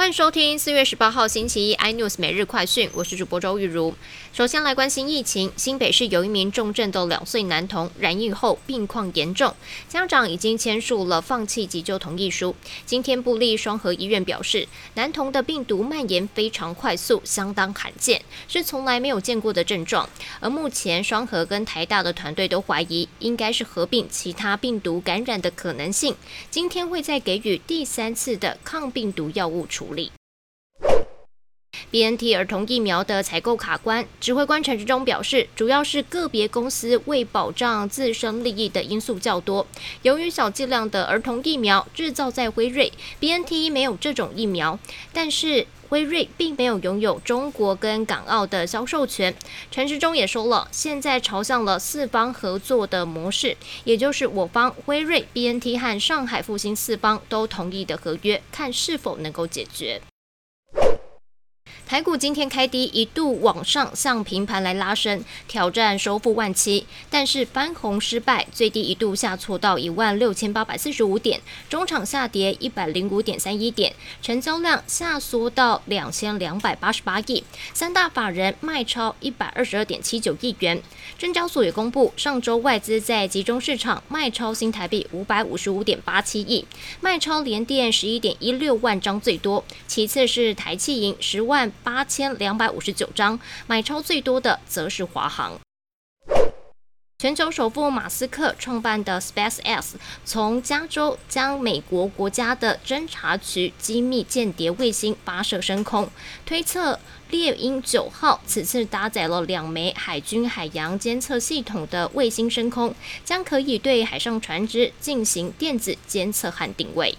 欢迎收听四月十八号星期一 iNews 每日快讯，我是主播周玉如。首先来关心疫情，新北市有一名重症的两岁男童染疫后病况严重，家长已经签署了放弃急救同意书。今天布利双河医院表示，男童的病毒蔓延非常快速，相当罕见，是从来没有见过的症状。而目前双河跟台大的团队都怀疑，应该是合并其他病毒感染的可能性。今天会再给予第三次的抗病毒药物处理。B N T 儿童疫苗的采购卡关，指挥官陈志忠表示，主要是个别公司为保障自身利益的因素较多。由于小剂量的儿童疫苗制造在辉瑞，B N T 没有这种疫苗，但是辉瑞并没有拥有中国跟港澳的销售权。陈时中也说了，现在朝向了四方合作的模式，也就是我方辉瑞、B N T 和上海复兴四方都同意的合约，看是否能够解决。台股今天开低，一度往上向平盘来拉升，挑战收复万七，但是翻红失败，最低一度下挫到一万六千八百四十五点，中场下跌一百零五点三一点，成交量下缩到两千两百八十八亿，三大法人卖超一百二十二点七九亿元。证交所也公布，上周外资在集中市场卖超新台币五百五十五点八七亿，卖超联电十一点一六万张最多，其次是台气银十万。八千两百五十九张，买超最多的则是华航。全球首富马斯克创办的 SpaceX 从加州将美国国家的侦察局机密间谍卫星发射升空，推测猎鹰九号此次搭载了两枚海军海洋监测系统的卫星升空，将可以对海上船只进行电子监测和定位。